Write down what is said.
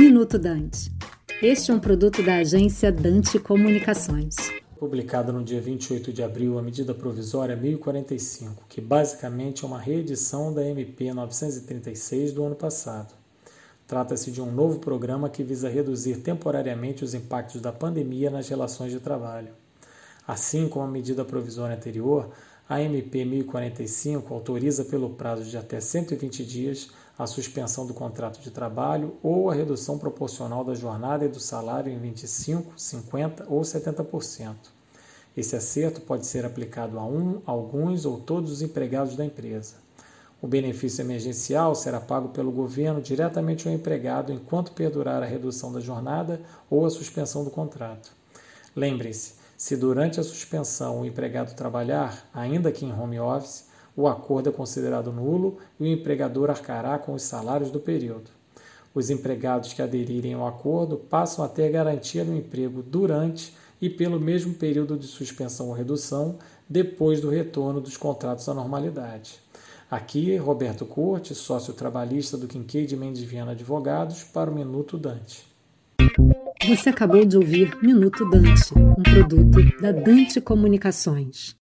Minuto Dante. Este é um produto da agência Dante Comunicações. Publicada no dia 28 de abril, a medida provisória 1045, que basicamente é uma reedição da MP 936 do ano passado. Trata-se de um novo programa que visa reduzir temporariamente os impactos da pandemia nas relações de trabalho. Assim como a medida provisória anterior, a MP 1045 autoriza pelo prazo de até 120 dias a suspensão do contrato de trabalho ou a redução proporcional da jornada e do salário em 25, 50 ou 70%. Esse acerto pode ser aplicado a um, alguns ou todos os empregados da empresa. O benefício emergencial será pago pelo governo diretamente ao empregado enquanto perdurar a redução da jornada ou a suspensão do contrato. Lembre-se, se durante a suspensão o empregado trabalhar, ainda que em home office, o acordo é considerado nulo e o empregador arcará com os salários do período. Os empregados que aderirem ao acordo passam a ter garantia no emprego durante e pelo mesmo período de suspensão ou redução depois do retorno dos contratos à normalidade. Aqui, Roberto Corte, sócio trabalhista do Quinqueide Mendes Viana Advogados, para o Minuto Dante. Você acabou de ouvir Minuto Dante, um produto da Dante Comunicações.